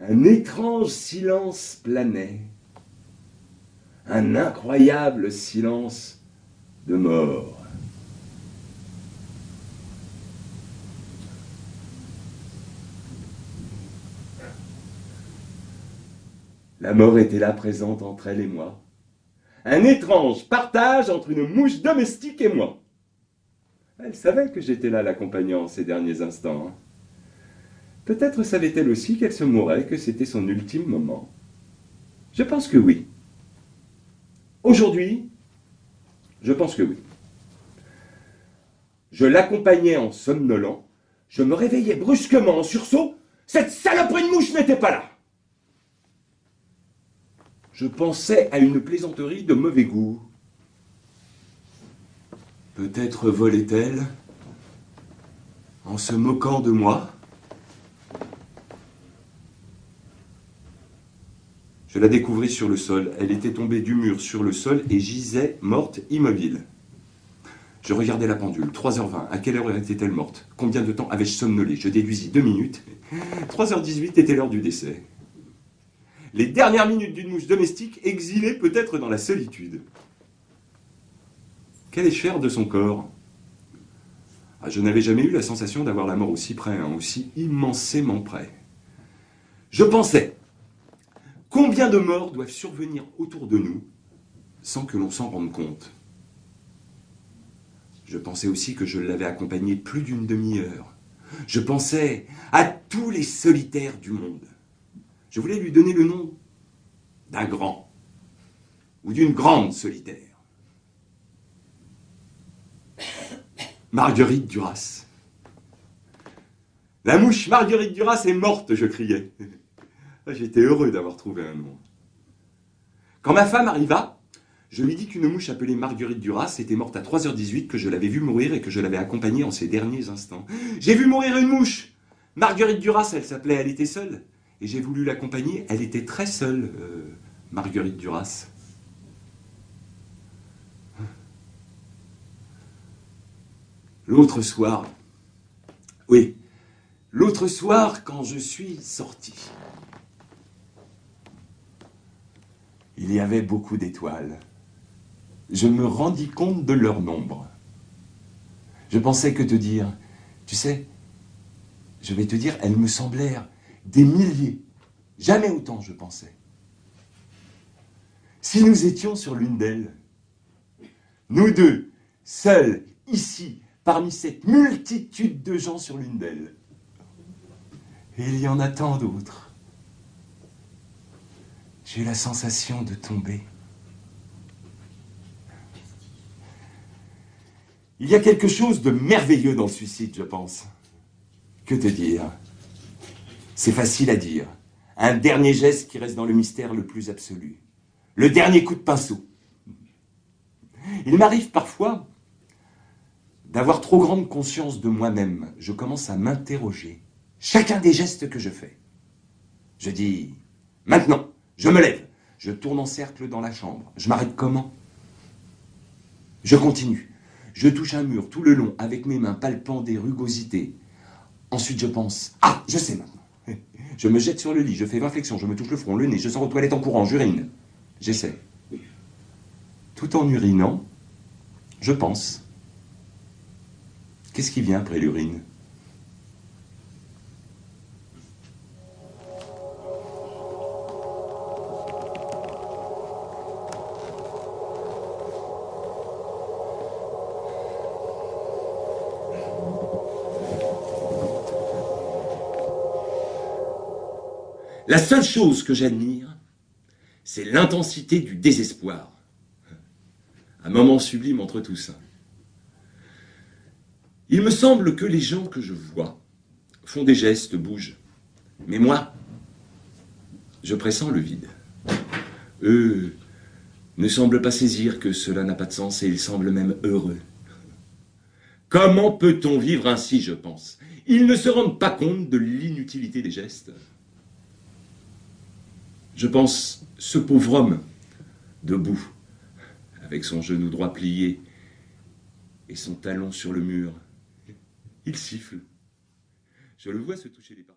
Un étrange silence planait, un incroyable silence de mort. La mort était là présente entre elle et moi. Un étrange partage entre une mouche domestique et moi. Elle savait que j'étais là l'accompagnant ces derniers instants. Peut-être savait-elle aussi qu'elle se mourrait, que c'était son ultime moment. Je pense que oui. Aujourd'hui, je pense que oui. Je l'accompagnais en somnolant. Je me réveillais brusquement en sursaut. Cette saloperie de mouche n'était pas là. Je pensais à une plaisanterie de mauvais goût. Peut-être volait-elle en se moquant de moi. Je la découvris sur le sol. Elle était tombée du mur sur le sol et gisait morte immobile. Je regardais la pendule. 3h20. À quelle heure était-elle morte? Combien de temps avais-je somnolé? Je déduisis deux minutes. 3h18 était l'heure du décès. Les dernières minutes d'une mouche domestique exilée peut-être dans la solitude. Quelle est chère de son corps? Ah, Je n'avais jamais eu la sensation d'avoir la mort aussi près, hein, aussi immensément près. Je pensais, combien de morts doivent survenir autour de nous sans que l'on s'en rende compte? Je pensais aussi que je l'avais accompagné plus d'une demi-heure. Je pensais à tous les solitaires du monde. Je voulais lui donner le nom d'un grand ou d'une grande solitaire. Marguerite Duras. La mouche Marguerite Duras est morte, je criais. J'étais heureux d'avoir trouvé un nom. Quand ma femme arriva, je lui dis qu'une mouche appelée Marguerite Duras était morte à 3h18, que je l'avais vue mourir et que je l'avais accompagnée en ses derniers instants. J'ai vu mourir une mouche Marguerite Duras, elle s'appelait, elle était seule. Et j'ai voulu l'accompagner, elle était très seule, euh, Marguerite Duras. L'autre soir, oui, l'autre soir quand je suis sorti, il y avait beaucoup d'étoiles. Je me rendis compte de leur nombre. Je pensais que te dire, tu sais, je vais te dire, elles me semblèrent des milliers. Jamais autant, je pensais. Si nous étions sur l'une d'elles, nous deux, seuls, ici, parmi cette multitude de gens sur l'une d'elles. Et il y en a tant d'autres. J'ai la sensation de tomber. Il y a quelque chose de merveilleux dans le suicide, je pense. Que te dire? C'est facile à dire. Un dernier geste qui reste dans le mystère le plus absolu. Le dernier coup de pinceau. Il m'arrive parfois d'avoir trop grande conscience de moi-même, je commence à m'interroger. Chacun des gestes que je fais. Je dis, maintenant, je me lève, je tourne en cercle dans la chambre. Je m'arrête comment? Je continue. Je touche un mur tout le long avec mes mains palpant des rugosités. Ensuite, je pense, ah, je sais maintenant. Je me jette sur le lit, je fais 20 flexions, je me touche le front, le nez, je sors aux toilettes en courant, j'urine. J'essaie. Tout en urinant, je pense. Qu'est-ce qui vient après l'urine? La seule chose que j'admire, c'est l'intensité du désespoir. Un moment sublime entre tous. Il me semble que les gens que je vois font des gestes, bougent. Mais moi, je pressens le vide. Eux ne semblent pas saisir que cela n'a pas de sens et ils semblent même heureux. Comment peut-on vivre ainsi, je pense? Ils ne se rendent pas compte de l'inutilité des gestes. Je pense ce pauvre homme, debout, avec son genou droit plié et son talon sur le mur, il siffle. Je le vois se toucher les parties.